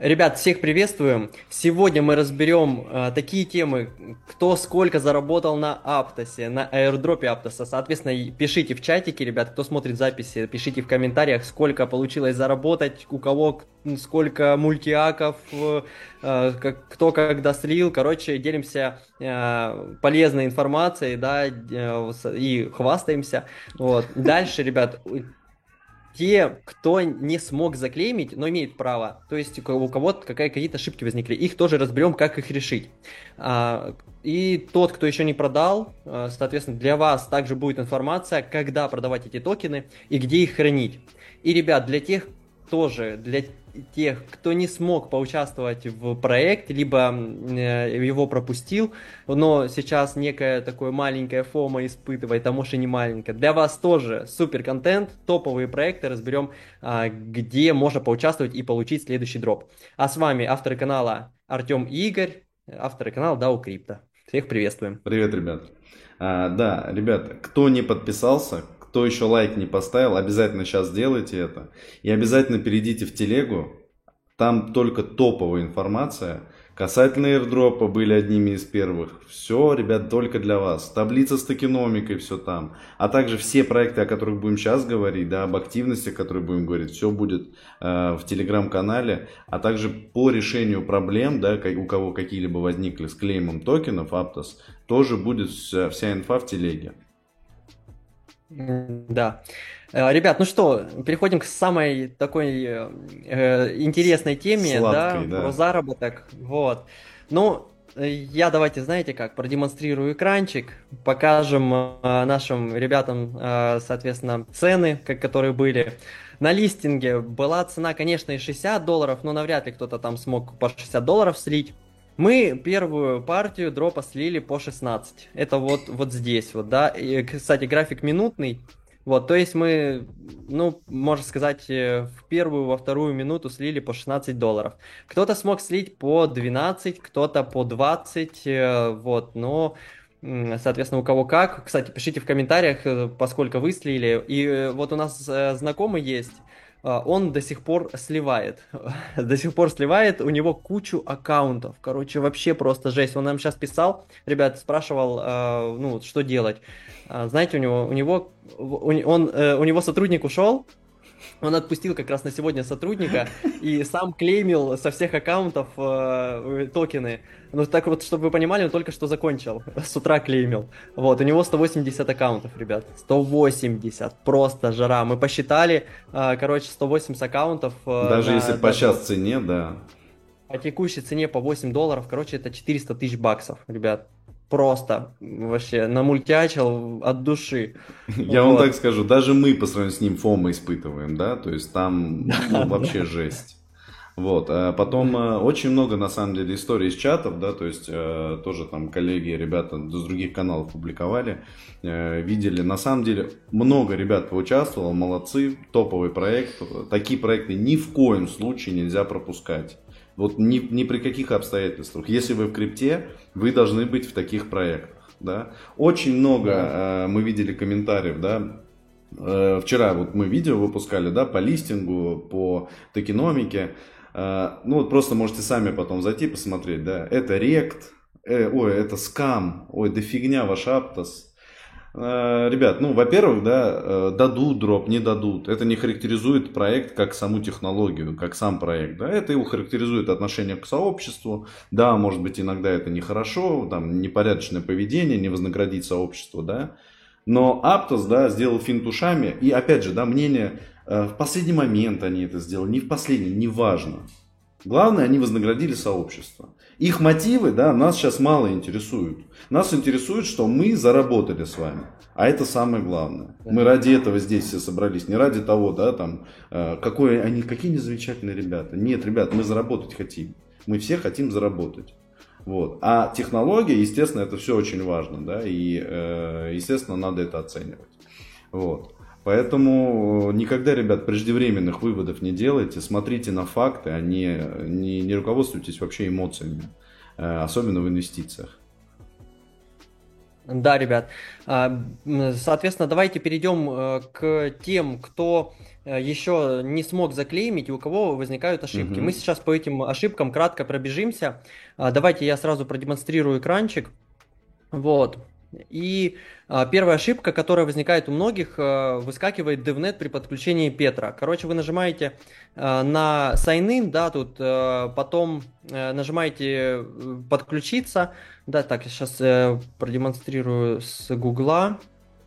Ребят, всех приветствуем. Сегодня мы разберем э, такие темы, кто сколько заработал на Аптосе, на аирдропе Аптоса. Соответственно, пишите в чатике, ребят, кто смотрит записи, пишите в комментариях, сколько получилось заработать, у кого сколько мультиаков, э, э, кто когда слил. Короче, делимся э, полезной информацией, да, э, и хвастаемся. Вот. Дальше, ребят, те, кто не смог заклеймить, но имеет право, то есть у кого-то какие-то ошибки возникли, их тоже разберем, как их решить. А, и тот, кто еще не продал, а, соответственно, для вас также будет информация, когда продавать эти токены и где их хранить. И, ребят, для тех тоже, для тех, кто не смог поучаствовать в проекте, либо э, его пропустил, но сейчас некое такое маленькое фома испытывает, а может и не маленькое. Для вас тоже супер контент, топовые проекты, разберем, а, где можно поучаствовать и получить следующий дроп. А с вами авторы канала Артем Игорь, авторы канала DAO Crypto. Всех приветствуем. Привет, ребят. А, да, ребята, кто не подписался, кто еще лайк не поставил, обязательно сейчас сделайте это. И обязательно перейдите в телегу. Там только топовая информация. Касательно airdropа были одними из первых. Все, ребят, только для вас. Таблица с токеномикой, все там. А также все проекты, о которых будем сейчас говорить, да, об активностях, о которых будем говорить, все будет э, в телеграм-канале. А также по решению проблем, да, у кого какие-либо возникли с клеймом токенов, Aptos, тоже будет вся, вся инфа в телеге. Да. Э, ребят, ну что, переходим к самой такой э, э интересной теме, Сладкой, да, да, про заработок. Вот. Ну, я давайте, знаете как, продемонстрирую экранчик, покажем э, нашим ребятам, э, соответственно, цены, как, которые были. На листинге была цена, конечно, и 60 долларов, но навряд ли кто-то там смог по 60 долларов слить. Мы первую партию дропа слили по 16. Это вот, вот здесь вот, да. И, кстати, график минутный. Вот, то есть мы, ну, можно сказать, э, в первую, во вторую минуту слили по 16 долларов. Кто-то смог слить по 12, кто-то по 20, э, вот, но, соответственно, у кого как. Кстати, пишите в комментариях, э, поскольку вы слили. И вот у нас знакомый есть, он до сих пор сливает. до сих пор сливает, у него кучу аккаунтов. Короче, вообще просто жесть. Он нам сейчас писал, ребят, спрашивал, э, ну, что делать. Э, знаете, у него, у него, он, э, у него сотрудник ушел, он отпустил как раз на сегодня сотрудника и сам клеймил со всех аккаунтов э, токены. Ну, так вот, чтобы вы понимали, он только что закончил. С утра клеймил. Вот, у него 180 аккаунтов, ребят. 180. Просто жара. Мы посчитали, э, короче, 180 аккаунтов. Э, Даже на, если по сейчас цене, да. По текущей цене по 8 долларов, короче, это 400 тысяч баксов, ребят просто вообще намультячил от души. Я вот. вам так скажу, даже мы по сравнению с ним фома испытываем, да, то есть там ну, вообще жесть. Вот, а потом э, очень много, на самом деле, историй из чатов, да, то есть э, тоже там коллеги, ребята с других каналов публиковали, э, видели. На самом деле, много ребят поучаствовало, молодцы, топовый проект. Такие проекты ни в коем случае нельзя пропускать. Вот ни, ни при каких обстоятельствах. Если вы в крипте, вы должны быть в таких проектах. Да? Очень много э, мы видели комментариев, да, э, вчера вот мы видео выпускали, да, по листингу, по токеномике. Э, ну вот просто можете сами потом зайти посмотреть, да. Это рект, э, ой, это скам, ой, да фигня ваш Аптос ребят, ну, во-первых, да, э, дадут дроп, не дадут. Это не характеризует проект как саму технологию, как сам проект. Да? Это его характеризует отношение к сообществу. Да, может быть, иногда это нехорошо, там, непорядочное поведение, не вознаградить сообщество, да. Но Аптос, да, сделал финт ушами. И, опять же, да, мнение, э, в последний момент они это сделали, не в последний, неважно. Главное, они вознаградили сообщество. Их мотивы, да, нас сейчас мало интересуют. Нас интересует, что мы заработали с вами. А это самое главное. Мы ради этого здесь все собрались. Не ради того, да, там, э, какой они, какие они замечательные ребята. Нет, ребят, мы заработать хотим. Мы все хотим заработать. Вот. А технология, естественно, это все очень важно, да, и, э, естественно, надо это оценивать. Вот. Поэтому никогда, ребят, преждевременных выводов не делайте, смотрите на факты, а не, не, не руководствуйтесь вообще эмоциями, э, особенно в инвестициях. Да, ребят. А, соответственно, давайте перейдем э, к тем, кто э, еще не смог заклеймить и у кого возникают ошибки. Угу. Мы сейчас по этим ошибкам кратко пробежимся. А, давайте я сразу продемонстрирую экранчик. Вот. И а, первая ошибка, которая возникает у многих, а, выскакивает DevNet при подключении Петра. Короче, вы нажимаете а, на Sign In, да, тут а, потом а, нажимаете подключиться. Да, так, я сейчас а, продемонстрирую с Гугла.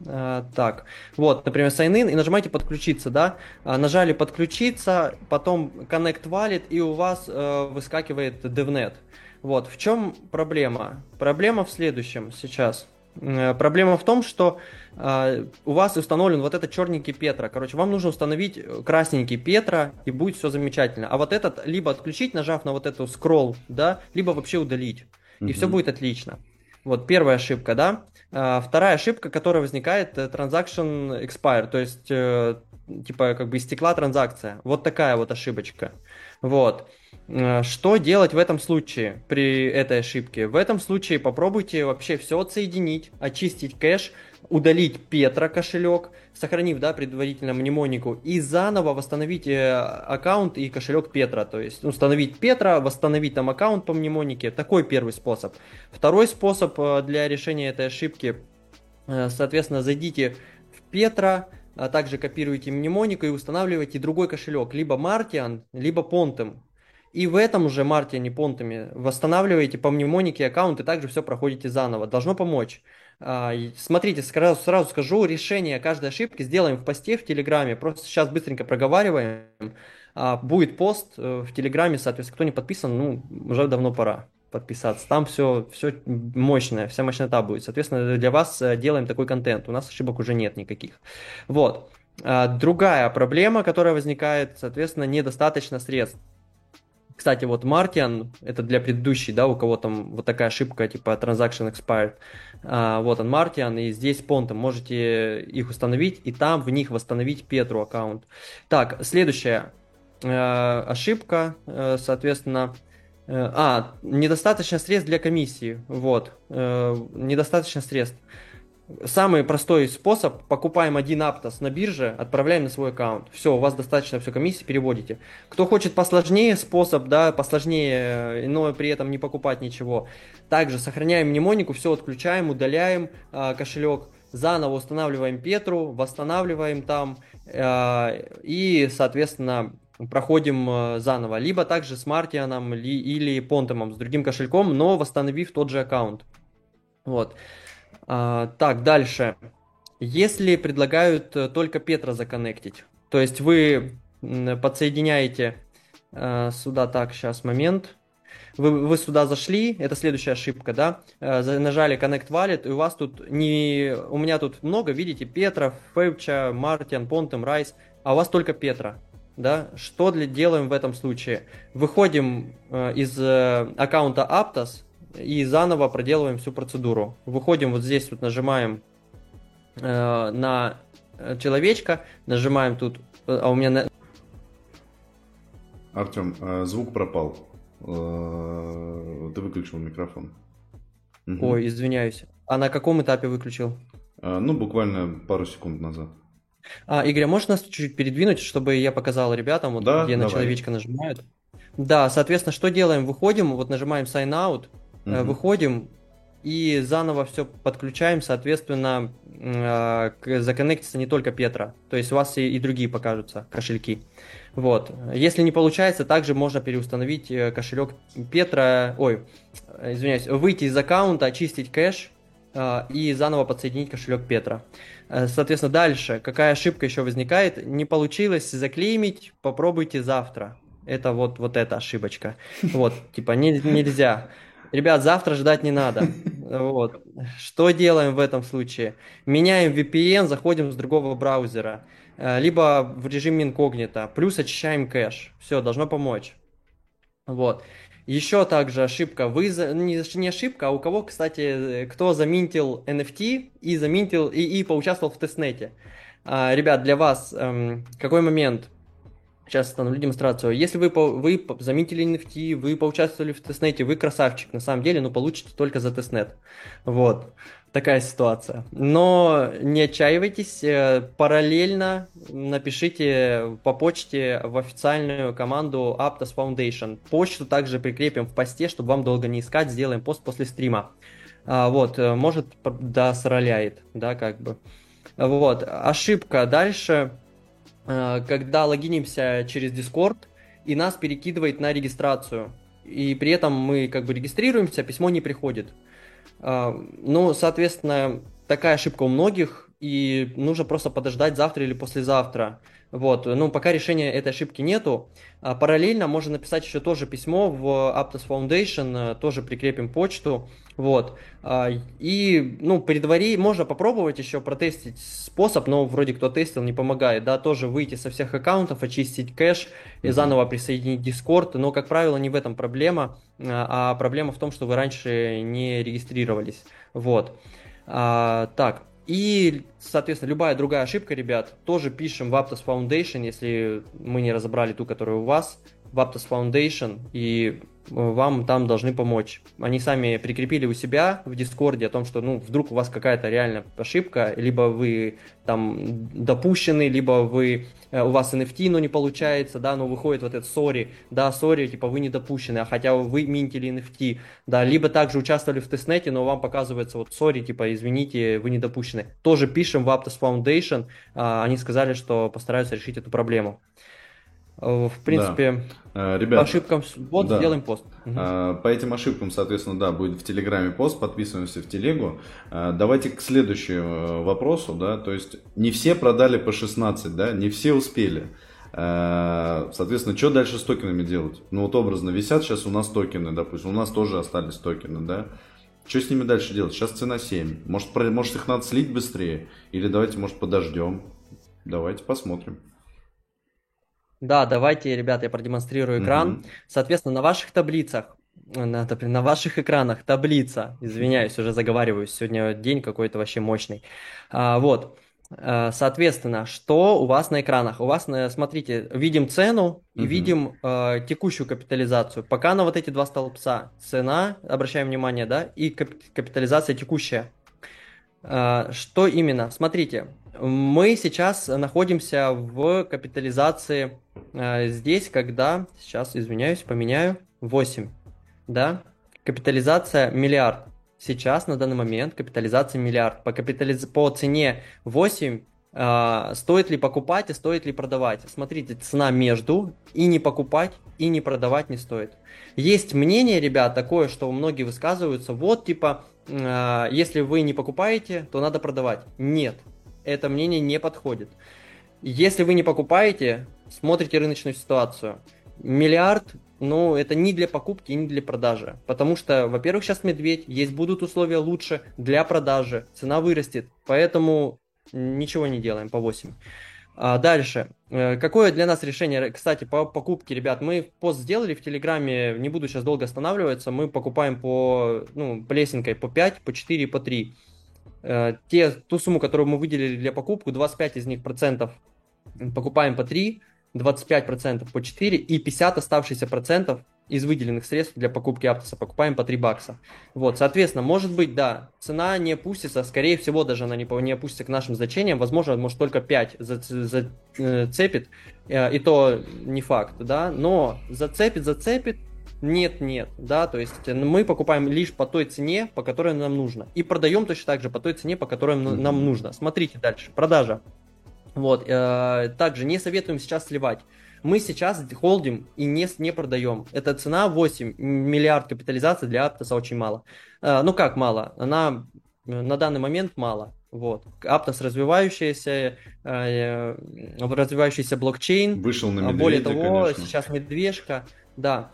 Так, вот, например, sign in и нажимаете подключиться, да, нажали подключиться, потом connect wallet и у вас uh, выскакивает DevNet. Вот, в чем проблема? Проблема в следующем сейчас. Э, проблема в том, что э, у вас установлен вот этот черненький Петра. Короче, вам нужно установить красненький Петра, и будет все замечательно. А вот этот либо отключить, нажав на вот эту скролл, да, либо вообще удалить. И все будет отлично. Вот первая ошибка, да. А, вторая ошибка, которая возникает, э, transaction expire, то есть э, типа как бы истекла транзакция. Вот такая вот ошибочка. Вот. Э, что делать в этом случае при этой ошибке? В этом случае попробуйте вообще все отсоединить, очистить кэш, удалить Петра кошелек, сохранив да, предварительно мнемонику, и заново восстановить э, аккаунт и кошелек Петра. То есть установить Петра, восстановить там аккаунт по мнемонике. Такой первый способ. Второй способ э, для решения этой ошибки, соответственно, зайдите в Петра, а также копируете мнемонику и устанавливаете другой кошелек, либо Martian, либо Pontem. И в этом уже Мартиане понтами восстанавливаете по мнемонике аккаунт и также все проходите заново. Должно помочь. А, смотрите, сразу, сразу скажу, решение каждой ошибки сделаем в посте в Телеграме. Просто сейчас быстренько проговариваем. А, будет пост э, в Телеграме, соответственно, кто не подписан, ну, уже давно пора подписаться. Там все, все мощное, вся мощнота будет. Соответственно, для вас э, делаем такой контент. У нас ошибок уже нет никаких. Вот. А, другая проблема, которая возникает, соответственно, недостаточно средств. Кстати, вот Martian, это для предыдущей, да, у кого там вот такая ошибка, типа transaction expired. А, вот он Martian, и здесь понтом можете их установить, и там в них восстановить Петру аккаунт. Так, следующая э, ошибка, э, соответственно, э, а, недостаточно средств для комиссии, вот, э, недостаточно средств. Самый простой способ, покупаем один Aptos на бирже, отправляем на свой аккаунт. Все, у вас достаточно все комиссии, переводите. Кто хочет посложнее способ, да, посложнее, но при этом не покупать ничего. Также сохраняем мнемонику, все отключаем, удаляем э, кошелек, заново устанавливаем Петру, восстанавливаем там э, и, соответственно, проходим э, заново. Либо также с Мартианом ли, или Понтомом, с другим кошельком, но восстановив тот же аккаунт. Вот. А, так, дальше. Если предлагают э, только Петра законнектить, то есть вы подсоединяете э, сюда, так, сейчас момент, вы, вы сюда зашли, это следующая ошибка, да, нажали Connect Wallet, и у вас тут не, у меня тут много, видите, Петра, Фэвча, Мартин, Понтем, Райс, а у вас только Петра, да, что для, делаем в этом случае? Выходим э, из э, аккаунта Aptos, и заново проделываем всю процедуру. Выходим вот здесь, вот нажимаем э, на человечка, нажимаем тут, э, а у меня... На... Артем, э, звук пропал. Э, ты выключил микрофон. Угу. Ой, извиняюсь. А на каком этапе выключил? Ну, буквально пару секунд назад. А, Игорь, а можешь нас чуть-чуть передвинуть, чтобы я показал ребятам, вот да, где давай. на человечка нажимают? Да, соответственно, что делаем? Выходим, вот нажимаем sign out, угу. выходим и заново все подключаем, соответственно, э, законнектится не только Петра, то есть у вас и, и другие покажутся кошельки. Вот. Если не получается, также можно переустановить э, кошелек Петра, ой, извиняюсь, выйти из аккаунта, очистить кэш и заново подсоединить кошелек Петра. Соответственно, дальше, какая ошибка еще возникает? Не получилось заклеймить, попробуйте завтра. Это вот, вот эта ошибочка. Вот, типа, не, нельзя. Ребят, завтра ждать не надо. Вот. Что делаем в этом случае? Меняем VPN, заходим с другого браузера. Э, либо в режиме инкогнито. Плюс очищаем кэш. Все, должно помочь. Вот. Еще также ошибка. Вы не, не ошибка, а у кого, кстати, кто заминтил NFT и заминтил и, и поучаствовал в тестнете. А, ребят, для вас эм, какой момент? сейчас остановлю демонстрацию. Если вы, вы заметили NFT, вы поучаствовали в testnet е, вы красавчик, на самом деле, но получите только за testnet. Вот такая ситуация. Но не отчаивайтесь, э, параллельно напишите по почте в официальную команду Aptos Foundation. Почту также прикрепим в посте, чтобы вам долго не искать, сделаем пост после стрима. А, вот, э, может, да, сроляет, да, как бы. Вот, ошибка дальше, э, когда логинимся через Discord, и нас перекидывает на регистрацию. И при этом мы как бы регистрируемся, письмо не приходит. А, ну, соответственно, такая ошибка у многих, и нужно просто подождать завтра или послезавтра. Вот, ну, пока решения этой ошибки нету. А параллельно можно написать еще тоже письмо в Aptos Foundation, э, тоже прикрепим почту. Вот. А, и, ну, предвари, можно попробовать еще протестить способ, но вроде кто тестил, не помогает, да, тоже выйти со всех аккаунтов, очистить кэш и заново присоединить Discord, но, как правило, не в этом проблема, а, а проблема в том, что вы раньше не регистрировались. Вот. А, так, и, соответственно, любая другая ошибка, ребят, тоже пишем в Aptos Foundation, если мы не разобрали ту, которая у вас, в Aptos Foundation, и вам там должны помочь. Они сами прикрепили у себя в Дискорде о том, что, ну, вдруг у вас какая-то реальная ошибка, либо вы там допущены, либо вы, э, у вас NFT, но не получается, да, но выходит вот этот sorry, да, sorry, типа вы не допущены, а хотя вы минтили NFT, да, либо также участвовали в тестнете, но вам показывается вот sorry, типа извините, вы не допущены. Тоже пишем в Aptos Foundation, а, они сказали, что постараются решить эту проблему. Э, в принципе, да. Э, Ребят, по ошибкам вот да. сделаем пост. Угу. По этим ошибкам, соответственно, да, будет в Телеграме пост, подписываемся в Телегу. Давайте к следующему вопросу, да, то есть не все продали по 16, да, не все успели. Соответственно, что дальше с токенами делать? Ну вот образно висят сейчас у нас токены, допустим, у нас тоже остались токены, да. Что с ними дальше делать? Сейчас цена 7. Может, может их надо слить быстрее? Или давайте, может, подождем? Давайте посмотрим. Да, давайте, ребята, я продемонстрирую экран. Mm-hmm. Соответственно, на ваших таблицах, на, на ваших экранах таблица, извиняюсь, уже заговариваюсь, сегодня день какой-то вообще мощный. А, вот, а, соответственно, что у вас на экранах? У вас, смотрите, видим цену и mm-hmm. видим э, текущую капитализацию. Пока на вот эти два столбца цена, обращаем внимание, да, и капитализация текущая. Э, что именно? Смотрите, мы сейчас находимся в капитализации э, здесь, когда, сейчас, извиняюсь, поменяю, 8, да, капитализация миллиард. Сейчас, на данный момент, капитализация миллиард. По, капитализ... по цене 8 э, стоит ли покупать и стоит ли продавать. Смотрите, цена между и не покупать, и не продавать не стоит. Есть мнение, ребят, такое, что многие высказываются, вот, типа, э, если вы не покупаете, то надо продавать. Нет, это мнение не подходит. Если вы не покупаете, смотрите рыночную ситуацию. Миллиард, ну, это не для покупки, не для продажи. Потому что, во-первых, сейчас медведь, есть будут условия лучше для продажи, цена вырастет. Поэтому ничего не делаем по 8. А дальше. Э, какое для нас решение, кстати, по покупке, ребят, мы пост сделали в Телеграме, не буду сейчас долго останавливаться, мы покупаем по, ну, плесенкой по 5, по 4, по 3. Э, те, ту сумму, которую мы выделили для покупки, 25 из них процентов покупаем по 3, 25 процентов по 4 и 50 оставшихся процентов из выделенных средств для покупки Аптоса покупаем по 3 бакса. Вот, соответственно, может быть, да, цена не опустится, скорее всего, даже она не, не опустится к нашим значениям, возможно, может только 5 зацепит, э, и то не факт, да, но зацепит, зацепит, нет, нет, да, то есть э, мы покупаем лишь по той цене, по которой нам нужно, и продаем точно так же по той цене, по которой нам нужно. Смотрите дальше, продажа. Вот, э, также не советуем сейчас сливать. Мы сейчас холдим и не, не продаем. Эта цена 8 миллиард капитализации для Аптоса очень мало. Э, ну как мало? Она э, на данный момент мало. Вот. Аптос развивающийся, э, развивающийся блокчейн. Вышел на медведя, Более того, конечно. сейчас медвежка. Да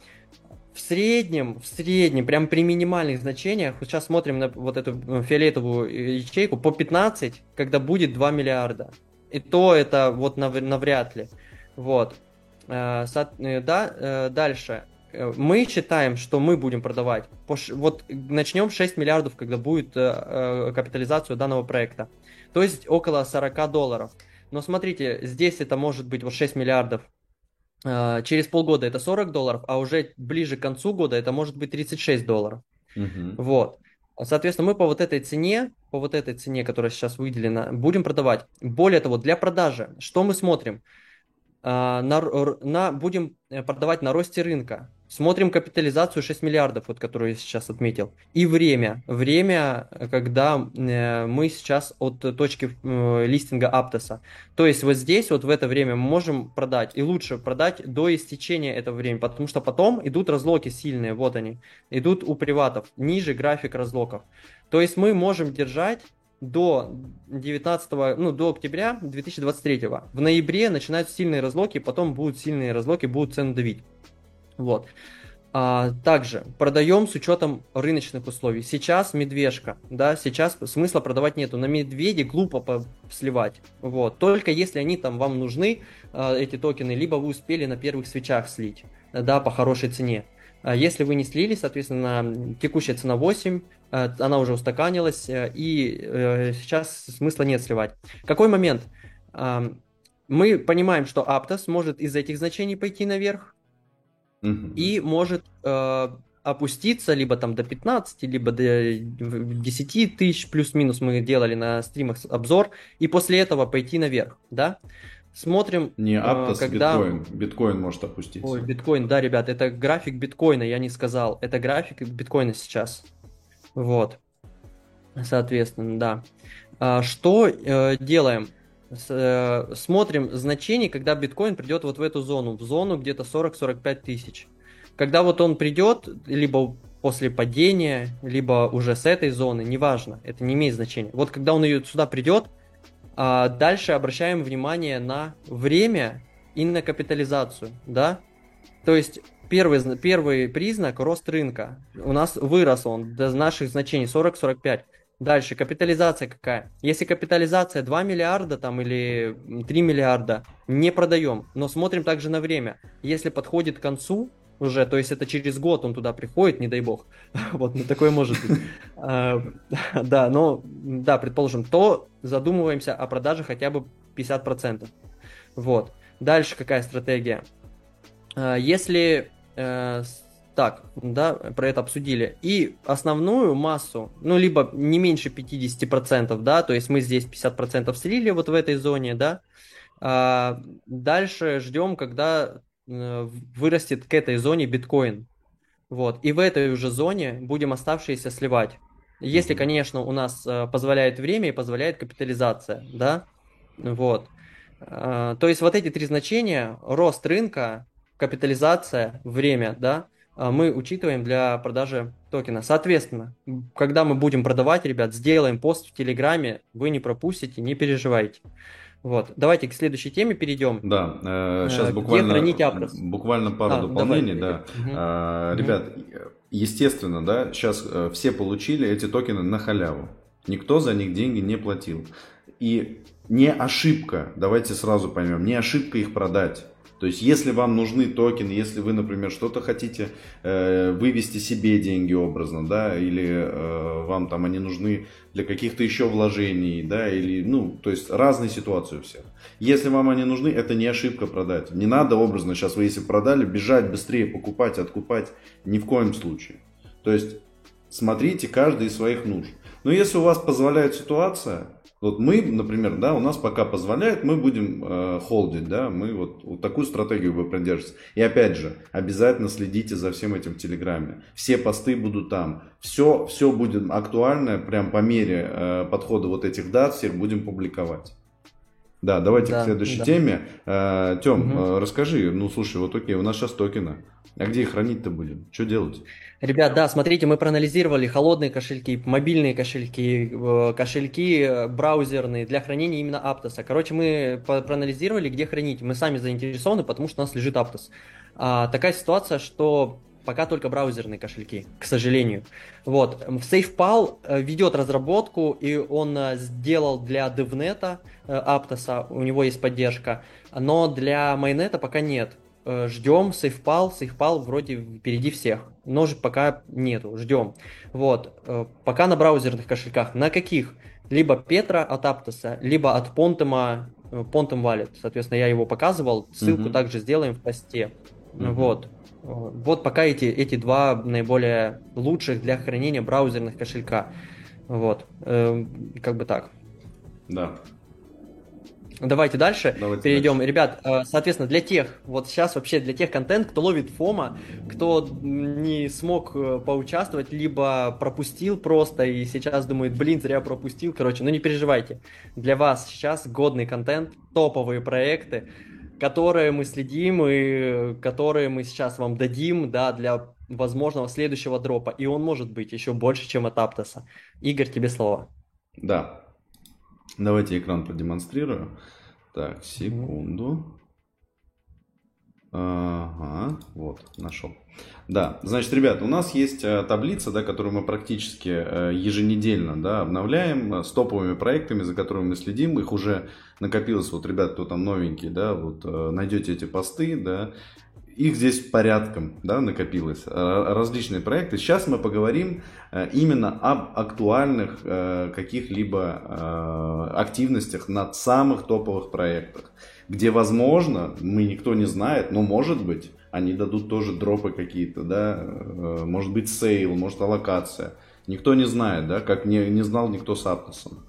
в среднем, в среднем, прям при минимальных значениях, вот сейчас смотрим на вот эту э, фиолетовую ячейку, по 15, когда будет 2 миллиарда. И то это вот нав- навряд ли. Вот. Э, э, да, дальше. Мы считаем, что мы будем продавать. Вот начнем 6 миллиардов, когда будет капитализацию данного проекта. То есть около 40 долларов. Но смотрите, здесь это может быть вот 6 миллиардов э, через полгода это 40 долларов, а уже ближе к концу года это может быть 36 долларов. Угу. Вот. Соответственно, мы по вот этой цене, по вот этой цене, которая сейчас выделена, будем продавать. Более того, для продажи, что мы смотрим? А, на, на, будем э, продавать на росте рынка. Смотрим капитализацию 6 миллиардов, вот которую я сейчас отметил. И время. Время, когда э, мы сейчас от точки э, листинга Аптоса. То есть вот здесь, вот в это время мы можем продать. И лучше продать до истечения этого времени. Потому что потом идут разлоки сильные. Вот они. Идут у приватов. Ниже график разлоков. То есть мы можем держать до 19, ну, до октября 2023. В ноябре начинают сильные разлоки, потом будут сильные разлоки, будут цены давить. Вот. А, также продаем с учетом рыночных условий. Сейчас медвежка, да, сейчас смысла продавать нету. На медведе глупо сливать. Вот. Только если они там вам нужны, а, эти токены, либо вы успели на первых свечах слить, да, по хорошей цене. А если вы не слили, соответственно, текущая цена 8, э, она уже устаканилась, э, и э, сейчас смысла нет сливать. Какой момент? Мы понимаем, что Aptos может из этих значений пойти наверх и может опуститься либо там до 15, либо до 10 тысяч, плюс-минус мы делали на стримах обзор, и после этого пойти наверх, да? Смотрим, не Aptos, когда... биткоин. Биткоин может опуститься. Ой, биткоин, да, ребят, это график биткоина, я не сказал. Это график биткоина сейчас. Вот. Соответственно, да. А, что э, делаем? Э, смотрим значение, когда биткоин придет вот в эту зону, в зону где-то 40-45 тысяч. Когда вот он придет, либо после падения, либо уже с этой зоны, неважно, это не имеет значения. Вот когда он ее сюда придет, а дальше обращаем внимание на время и на капитализацию, да? То есть первый, первый признак – рост рынка. У нас вырос он до наших значений 40-45. Дальше, капитализация какая? Если капитализация 2 миллиарда там или 3 миллиарда, не продаем, но смотрим также на время. Если подходит к концу, уже, то есть это через год он туда приходит, не дай бог, вот, ну такое может быть. А, да, но, да, предположим, то задумываемся о продаже хотя бы 50%. Вот. Дальше какая стратегия? А, если э, так, да, про это обсудили. И основную массу, ну, либо не меньше 50%, да, то есть мы здесь 50% слили вот в этой зоне, да, а дальше ждем, когда Э, вырастет к этой зоне биткоин. Вот. И в этой уже зоне будем оставшиеся сливать. Если, конечно, у нас э, позволяет время и позволяет капитализация, да, вот. Э, то есть вот эти три значения, рост рынка, капитализация, время, да, мы учитываем для продажи токена. Соответственно, когда мы будем продавать, ребят, сделаем пост в Телеграме, вы не пропустите, не переживайте. Вот. Давайте к следующей теме перейдем. Да, э, сейчас буквально, буквально пару а, дополнений. Давай. Да. Угу. А, ребят, естественно, да, сейчас э, все получили эти токены на халяву. Никто за них деньги не платил. И не ошибка, давайте сразу поймем, не ошибка их продать. То есть, если вам нужны токены, если вы, например, что-то хотите э, вывести себе деньги образно, да, или э, вам там они нужны для каких-то еще вложений, да, или, ну, то есть разные ситуации у всех. Если вам они нужны, это не ошибка продать. Не надо образно сейчас вы, если продали, бежать быстрее, покупать, откупать, ни в коем случае. То есть, смотрите каждый из своих нужд. Но если у вас позволяет ситуация, вот мы, например, да, у нас пока позволяет, мы будем э, холдить, да, мы вот, вот такую стратегию вы придерживаетесь. И опять же, обязательно следите за всем этим в Телеграме. Все посты будут там. Все, все будет актуально, прям по мере э, подхода вот этих дат всех будем публиковать. Да, давайте да, к следующей да. теме. Э, Тем, угу. расскажи, ну слушай, вот окей, у нас сейчас токены. А где их хранить-то будем? Что делать? Ребят, да, смотрите, мы проанализировали холодные кошельки, мобильные кошельки, э, кошельки э, браузерные для хранения именно Aptos. Короче, мы проанализировали, где хранить. Мы сами заинтересованы, потому что у нас лежит Aptos. А, такая ситуация, что пока только браузерные кошельки, к сожалению. Вот. SafePal э, ведет разработку, и он сделал для DevNet Aptos, у него есть поддержка, но для Mainnet пока нет. Э, ждем, сейфпал, сейфпал вроде впереди всех. Ножек пока нету, ждем. Вот, э, пока на браузерных кошельках. На каких? Либо Петра от Аптоса, либо от Понтема Pontum Wallet. Соответственно, я его показывал. Ссылку угу. также сделаем в посте. Угу. Вот. Вот пока эти, эти два наиболее лучших для хранения браузерных кошелька. Вот. Эм, как бы так. Да. Давайте дальше Давайте перейдем. Дальше. Ребят, э, соответственно, для тех, вот сейчас вообще для тех контент, кто ловит фома, кто не смог э, поучаствовать, либо пропустил просто и сейчас думает, блин, зря пропустил. Короче, ну не переживайте. Для вас сейчас годный контент, топовые проекты, которые мы следим и которые мы сейчас вам дадим, да, для возможного следующего дропа. И он может быть еще больше, чем от Аптоса. Игорь, тебе слово. Да, Давайте экран продемонстрирую. Так, секунду. Ага, вот, нашел. Да, значит, ребят, у нас есть э, таблица, да, которую мы практически э, еженедельно да, обновляем э, с топовыми проектами, за которыми мы следим. Их уже накопилось, вот, ребят, кто там новенький, да, вот найдете эти посты, да, их здесь порядком да, накопилось, различные проекты. Сейчас мы поговорим именно об актуальных каких-либо активностях над самых топовых проектах, где, возможно, мы никто не знает, но может быть, они дадут тоже drop ы какие-то, да, может быть sale, может аллокация. Никто не знает, да, как не, не знал никто с Aptos ом.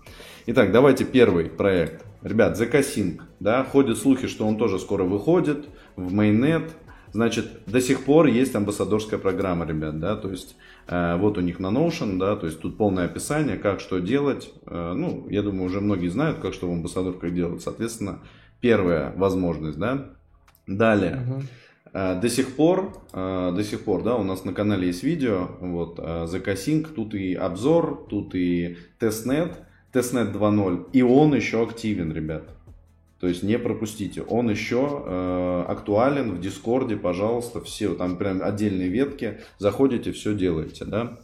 Итак, давайте первый проект. Ребят, ZK да, ходят слухи, что он тоже скоро выходит в mainnet, Значит, до сих пор есть амбассадорская программа, ребят, да, то есть э, вот у них на Notion, да, то есть тут полное описание, как что делать. Э, ну, я думаю, уже многие знают, как что в амбассадорках делать. Соответственно, первая возможность, да. Далее. Угу. До сих пор, э, до сих пор, да, у нас на канале есть видео, вот, ZK тут и обзор, тут и testnet, testnet 2.0, и он еще активен, ребят. То есть не пропустите. Он еще э, актуален в Дискорде, пожалуйста, все, там прям отдельные ветки, заходите, все делаете, да.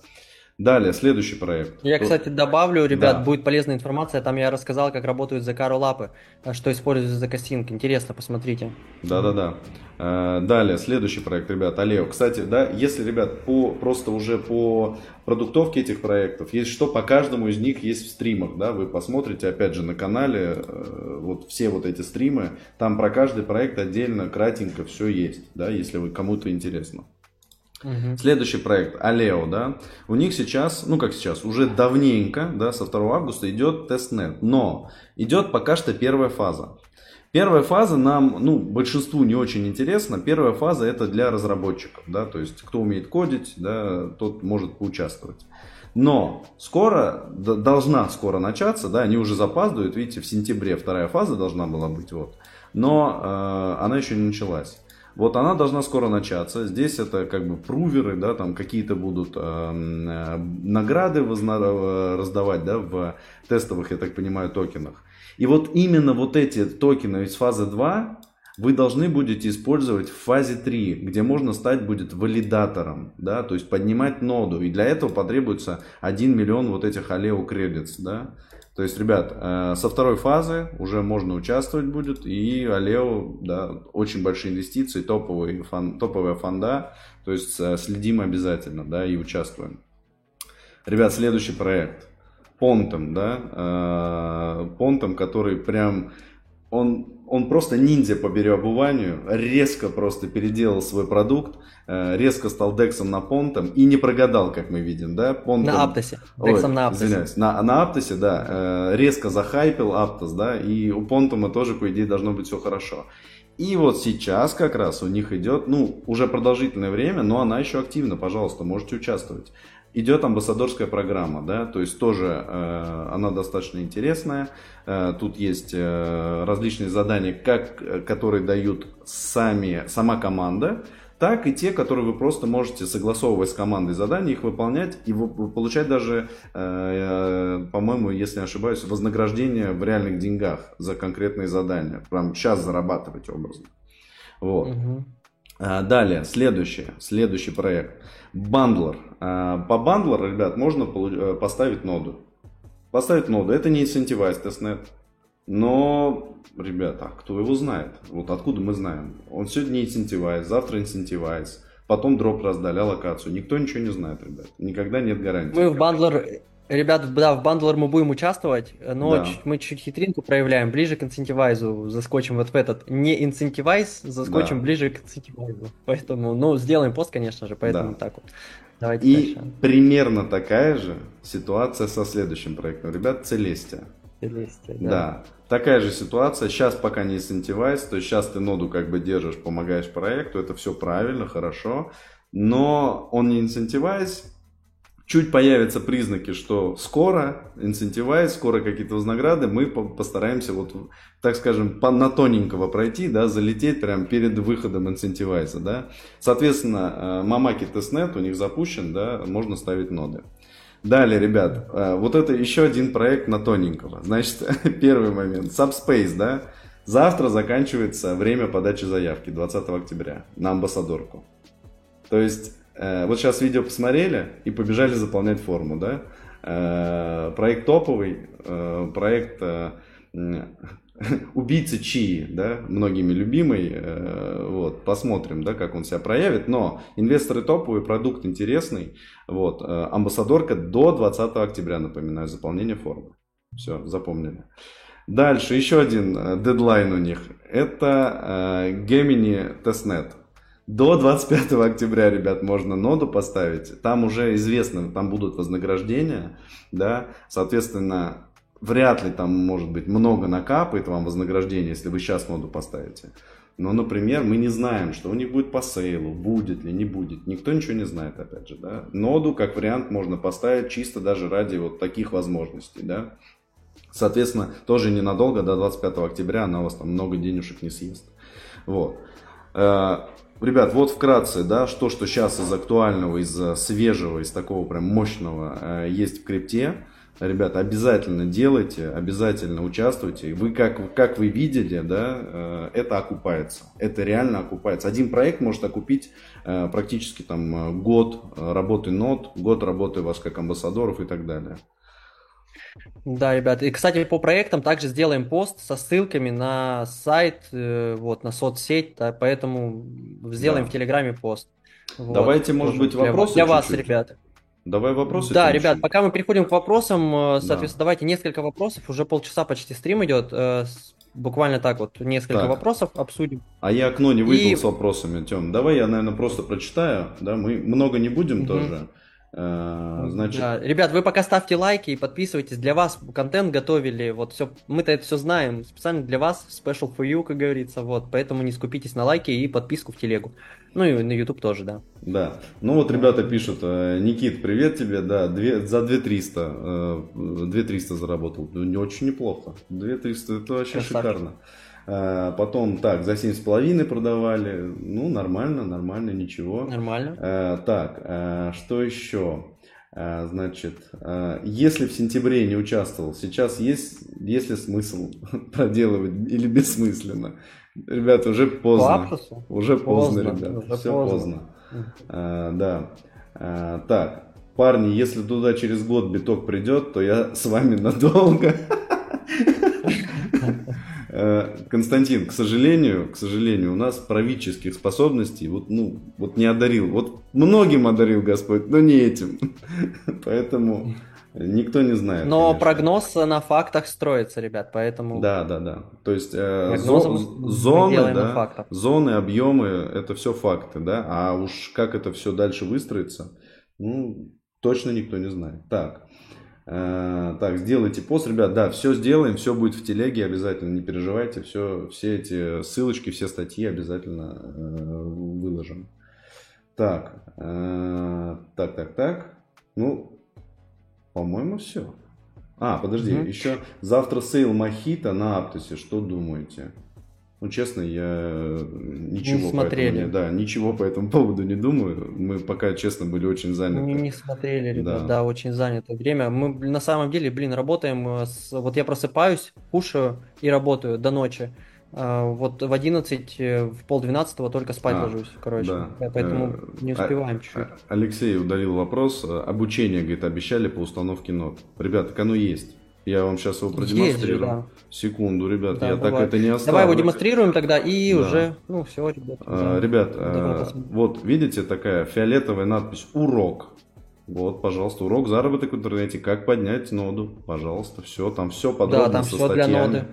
Далее, следующий проект. Я, кстати, добавлю, ребят, да. будет полезная информация. Там я рассказал, как работают Закару лапы, а что используется за кастинг. Интересно, посмотрите. Да-да-да. Э, далее, следующий проект, ребят, Алео. Кстати, да, если, ребят, по, просто уже по продуктовке этих проектов, есть что по каждому из них есть в стримах, да, вы посмотрите, опять же, на канале, э, вот все вот эти стримы, там про каждый проект отдельно, кратенько все есть, да, если вы кому-то интересно. Угу. Следующий проект, Алео, да, у них сейчас, ну как сейчас, уже давненько, да, со 2 августа идет тестнет, но идет пока что первая фаза. Первая фаза нам, ну, большинству не очень интересна. Первая фаза это для разработчиков, да, то есть кто умеет кодить, да, тот может поучаствовать. Но скоро, должна скоро начаться, да, они уже запаздывают, видите, в сентябре вторая фаза должна была быть, вот, но э, она еще не началась. Вот она должна скоро начаться. Здесь это как бы пруверы, да, там какие-то будут э, э, награды э, раздавать, да, в тестовых, я так понимаю, токенах. И вот именно вот эти токены из фазы 2 вы должны будете использовать в фазе 3, где можно стать будет валидатором, да, то есть поднимать ноду. И для этого потребуется 1 миллион вот этих Aleo Credits, да. То есть, ребят, э, со второй фазы уже можно участвовать будет, и Алео, да, очень большие инвестиции, топовые, фан, топовая фонда, то есть э, следим обязательно, да, и участвуем. Ребят, следующий проект. Понтом, да, Понтом, э, который прям, он он просто ниндзя по береобуванию, резко просто переделал свой продукт, э, резко стал дексом на понтом и не прогадал, как мы видим, да? Понтом... На Аптосе, дексом Ой, на Аптосе. Извиняюсь, на, на Аптосе, да, э, резко захайпил Аптос, да, и у Понтома тоже, по идее, должно быть все хорошо. И вот сейчас как раз у них идет, ну, уже продолжительное время, но она еще активна, пожалуйста, можете участвовать идет амбассадорская программа, да, то есть тоже э, она достаточно интересная. Э, тут есть э, различные задания, как, которые дают сами, сама команда, так и те, которые вы просто можете согласовывать с командой задания, их выполнять и получать даже, э, э, по-моему, если не ошибаюсь, вознаграждение в реальных деньгах за конкретные задания. Прям сейчас зарабатывать образно. Вот. Угу. Далее, следующий, следующий проект. Bundlr. А, по Bundlr у, ребят, можно э, поставить ноду. Поставить ноду. Это не incentivize testnet. Но, ребята, кто его знает? Вот откуда мы знаем? Он сегодня incentivize, завтра incentivize. Потом drop раздали, аллокацию. Никто ничего не знает, ребят. Никогда нет гарантии. Мы в Bundlr Ребят, да, в Bundlr мы будем участвовать, но да. мы чуть хитринку проявляем, ближе к incentivize у заскочим вот в этот не incentivize, заскочим да. ближе к incentivize у. Поэтому, ну, сделаем пост, конечно же, поэтому да. так вот. Давайте И дальше. примерно такая же ситуация со следующим проектом. Ребят, Целестия. Целестия, да. Да. Такая же ситуация. Сейчас пока не инцентивайз, то есть сейчас ты ноду как бы держишь, помогаешь проекту, это все правильно, хорошо. Но он не инцентивайз, чуть появятся признаки, что скоро инцентивайз, скоро какие-то вознаграды, мы постараемся вот, так скажем, на тоненького пройти, да, залететь прямо перед выходом инцентивайза, да. Соответственно, Мамаки э, тестнет у них запущен, да, можно ставить ноды. Далее, ребят, э, вот это еще один проект на тоненького. Значит, первый момент, Subspace, да, завтра заканчивается время подачи заявки, 20 октября, на амбассадорку. То есть вот сейчас видео посмотрели и побежали заполнять форму, да? Э, проект топовый, э, проект убийца Чи, да, многими любимый, вот, посмотрим, да, как он себя проявит, но инвесторы топовый, продукт интересный, вот, амбассадорка до 20 октября, напоминаю, заполнение формы. Все, запомнили. Дальше, еще один дедлайн у них, это Gemini Testnet. До 25 октября, ребят, можно ноду поставить. Там уже известно, там будут вознаграждения, да, соответственно, вряд ли там, может быть, много накапает вам вознаграждения, если вы сейчас ноду поставите. Но, например, мы не знаем, что у них будет по сейлу, будет ли, не будет. Никто ничего не знает, опять же, да. Ноду, как вариант, можно поставить чисто даже ради вот таких возможностей, да. Соответственно, тоже ненадолго, до 25 октября она у вас там много денежек не съест. Вот. Э, Ребят, вот вкратце, да, что, что сейчас из актуального, из свежего, из такого прям мощного э, есть в крипте. Ребята, обязательно делайте, обязательно участвуйте. Вы как, как вы видели, да, э, это окупается. Это реально окупается. Один проект может окупить э, практически там год работы нот, год работы вас как амбассадоров и так далее. Да, ребят. И, кстати, по проектам также сделаем пост со ссылками на сайт, э, вот, на соцсеть, да, поэтому сделаем да. в Телеграме пост. Вот, Давайте, может быть, вопросы Для вас, ребят. Давай вопросы. Да, ребят, пока мы переходим к вопросам, э, соответственно, да. давайте несколько вопросов. Уже полчаса почти стрим идет. Э, буквально так вот, несколько так. вопросов обсудим. А я окно не выдал И... с вопросами, Тем. Давай я, наверное, просто прочитаю. Да, мы много не будем угу. тоже. Э, значит... Да. Ребят, вы пока ставьте лайки и подписывайтесь. Для вас контент готовили. Вот все, мы-то это все знаем. Специально для вас, special for you, как говорится. Вот, поэтому не скупитесь на лайки и подписку в телегу. Ну и на YouTube тоже, да. Да. Ну вот ребята пишут, э, Никит, привет тебе, да, 2, за 2300, 2300 э, заработал. Ну, не очень неплохо. 2300, это вообще Красавчик. шикарно. А, потом, так, за 7,5 продавали. Ну, нормально, нормально, ничего. Нормально. А, так, а, что еще? Значит, если в сентябре не участвовал, сейчас есть, есть ли смысл проделывать или бессмысленно? Ребята, уже поздно. Уже поздно, поздно ребят. Уже Все поздно. поздно. А, да. так, парни, если туда через год биток придет, то я с вами надолго. Константин, к сожалению, к сожалению, у нас правительских способностей вот, ну, вот не одарил. Вот многим одарил Господь, но не этим. Поэтому никто не знает. Но конечно. прогноз на фактах строится, ребят, поэтому... Да, да, да. То есть э, зоны, да, зоны, объемы, это все факты, да. А уж как это все дальше выстроится, ну, точно никто не знает. Так. Э, так, сделайте пост, ребят, да, все сделаем, все будет в телеге, обязательно, не переживайте, все, все эти ссылочки, все статьи обязательно э, выложим. Так, э, так, так, так, ну, по-моему, все. А, подожди, угу. еще завтра sale Mojito на Aptos е, что думаете? Ну, честно, я ничего, не смотрели. По да, ничего по этому поводу не думаю. Мы пока, честно, были очень заняты. Мы не смотрели, ребят, да. да, очень занятое время. Мы на самом деле, блин, работаем. Э, с... Вот я просыпаюсь, кушаю и работаю до ночи. А, вот в 11, э, в полдвенадцатого только спать а, ложусь, короче. Да. Поэтому э, не а, успеваем чуть-чуть. А, Алексей удалил вопрос. Обучение, говорит, обещали по установке нот. Ребята, так оно есть. Я вам сейчас его продемонстрирую. Есть, да. Секунду, ребят, да, я бывает. так это не оставлю. Давай его демонстрируем тогда и да. уже, ну все, ребят. А, ребят, а, вот видите такая фиолетовая надпись «Урок». Вот, пожалуйста, урок заработок в интернете, как поднять ноду, пожалуйста, все, там все подробно да, там со все статьями. для ноды.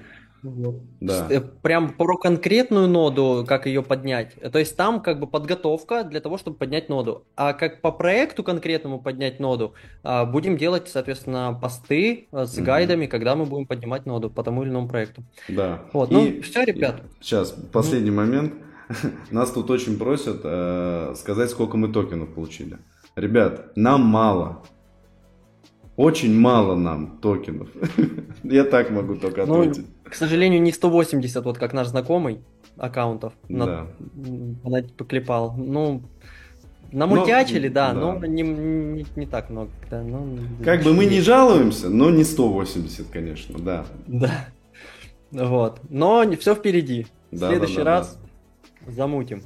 Да. Э, прям про конкретную ноду, как ее поднять. То есть там как бы подготовка для того, чтобы поднять ноду. А как по проекту конкретному поднять ноду, а, будем делать, соответственно, посты э, с гайдами, когда мы будем поднимать ноду по тому или иному проекту. Да. Вот, ну все, ребят. Сейчас, последний момент. Нас тут очень просят э, сказать, сколько мы токенов получили. Ребят, нам мало. Очень мало нам токенов. Я так могу только ну, ответить. Ну, к сожалению, не 180, вот как наш знакомый аккаунтов да. на, поклепал. Ну, намутячили, но, да, да, но не, не, не так много. Да, ну, как бы мы не жалуемся, но не 180, конечно, да. Да. Вот. Но все впереди. В да, следующий да, да, раз да. замутим.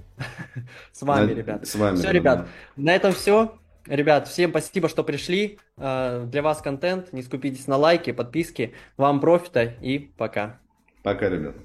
С вами, ребят. С вами. Все, ребят. На этом все. Ребят, всем спасибо, что пришли. Э, для вас контент. Не скупитесь на лайки, подписки. Вам профита и пока. Пока, ребят.